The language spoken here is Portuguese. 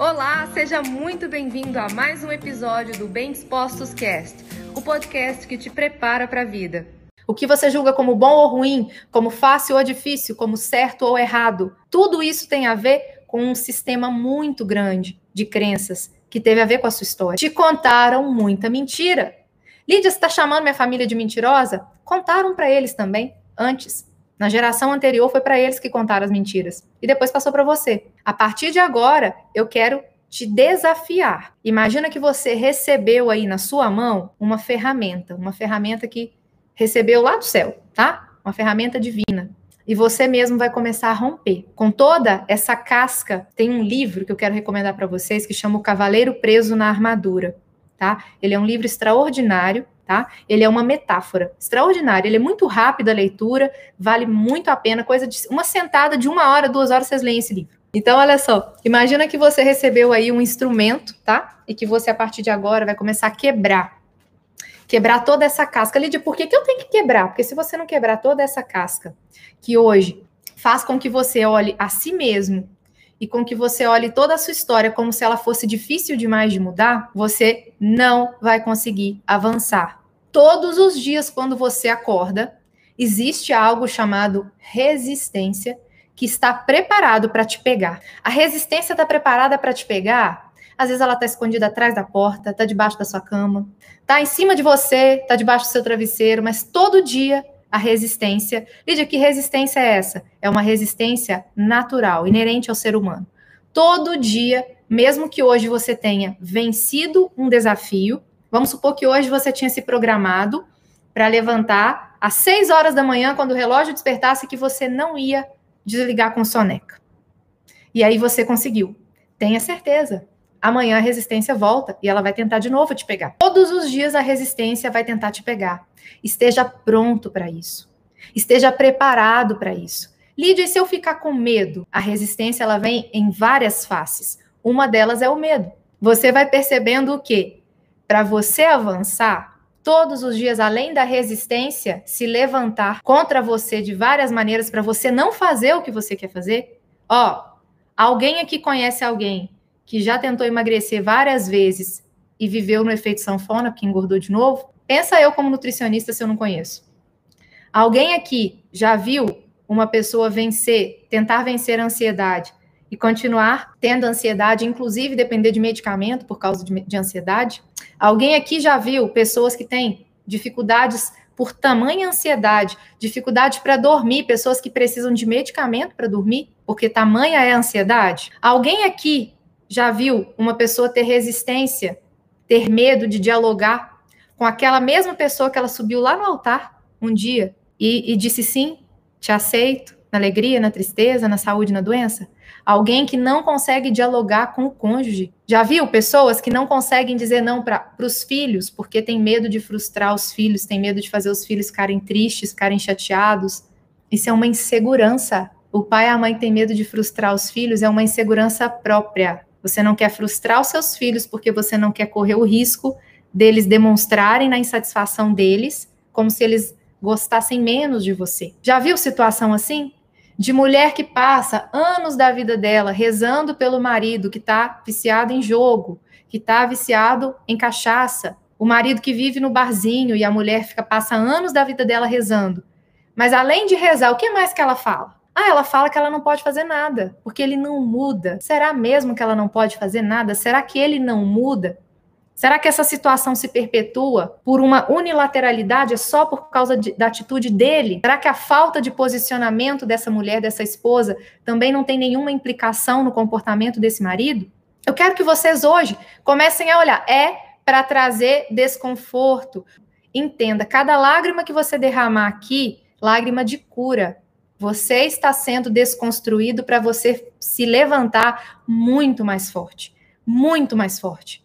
Olá, seja muito bem-vindo a mais um episódio do Bem Dispostos Cast, o podcast que te prepara para a vida. O que você julga como bom ou ruim, como fácil ou difícil, como certo ou errado, tudo isso tem a ver com um sistema muito grande de crenças que teve a ver com a sua história. Te contaram muita mentira. Lídia, está chamando minha família de mentirosa? Contaram para eles também, antes. Na geração anterior foi para eles que contaram as mentiras e depois passou para você. A partir de agora, eu quero te desafiar. Imagina que você recebeu aí na sua mão uma ferramenta, uma ferramenta que recebeu lá do céu, tá? Uma ferramenta divina. E você mesmo vai começar a romper. Com toda essa casca, tem um livro que eu quero recomendar para vocês que chama O Cavaleiro Preso na Armadura, tá? Ele é um livro extraordinário tá? Ele é uma metáfora extraordinária, ele é muito rápido a leitura, vale muito a pena, coisa de uma sentada de uma hora, duas horas, vocês leem esse livro. Então, olha só, imagina que você recebeu aí um instrumento, tá? E que você, a partir de agora, vai começar a quebrar. Quebrar toda essa casca. Lídia, por que, que eu tenho que quebrar? Porque se você não quebrar toda essa casca, que hoje faz com que você olhe a si mesmo e com que você olhe toda a sua história como se ela fosse difícil demais de mudar, você não vai conseguir avançar todos os dias quando você acorda, existe algo chamado resistência que está preparado para te pegar. A resistência está preparada para te pegar. Às vezes ela está escondida atrás da porta, está debaixo da sua cama, está em cima de você, está debaixo do seu travesseiro, mas todo dia a resistência. Lídia, que resistência é essa? É uma resistência natural, inerente ao ser humano. Todo dia, mesmo que hoje você tenha vencido um desafio, Vamos supor que hoje você tinha se programado para levantar às 6 horas da manhã, quando o relógio despertasse, que você não ia desligar com soneca. E aí você conseguiu. Tenha certeza. Amanhã a resistência volta e ela vai tentar de novo te pegar. Todos os dias a resistência vai tentar te pegar. Esteja pronto para isso. Esteja preparado para isso. Lídia, e se eu ficar com medo? A resistência ela vem em várias faces. Uma delas é o medo. Você vai percebendo o quê? Para você avançar, todos os dias, além da resistência se levantar contra você de várias maneiras para você não fazer o que você quer fazer, ó, alguém aqui conhece alguém que já tentou emagrecer várias vezes e viveu no efeito sanfona, porque engordou de novo? Pensa eu como nutricionista se eu não conheço. Alguém aqui já viu uma pessoa vencer, tentar vencer a ansiedade e continuar tendo ansiedade, inclusive depender de medicamento por causa de, de ansiedade? Alguém aqui já viu pessoas que têm dificuldades por tamanha ansiedade, dificuldade para dormir, pessoas que precisam de medicamento para dormir, porque tamanha é a ansiedade? Alguém aqui já viu uma pessoa ter resistência, ter medo de dialogar com aquela mesma pessoa que ela subiu lá no altar um dia e, e disse sim, te aceito, na alegria, na tristeza, na saúde, na doença? Alguém que não consegue dialogar com o cônjuge. Já viu pessoas que não conseguem dizer não para os filhos porque tem medo de frustrar os filhos, tem medo de fazer os filhos ficarem tristes, ficarem chateados? Isso é uma insegurança. O pai e a mãe têm medo de frustrar os filhos, é uma insegurança própria. Você não quer frustrar os seus filhos porque você não quer correr o risco deles demonstrarem na insatisfação deles, como se eles gostassem menos de você. Já viu situação assim? De mulher que passa anos da vida dela rezando pelo marido que está viciado em jogo, que está viciado em cachaça, o marido que vive no barzinho e a mulher fica passa anos da vida dela rezando. Mas além de rezar, o que mais que ela fala? Ah, ela fala que ela não pode fazer nada, porque ele não muda. Será mesmo que ela não pode fazer nada? Será que ele não muda? Será que essa situação se perpetua por uma unilateralidade, só por causa de, da atitude dele? Será que a falta de posicionamento dessa mulher, dessa esposa, também não tem nenhuma implicação no comportamento desse marido? Eu quero que vocês hoje comecem a olhar. É para trazer desconforto. Entenda, cada lágrima que você derramar aqui, lágrima de cura. Você está sendo desconstruído para você se levantar muito mais forte. Muito mais forte.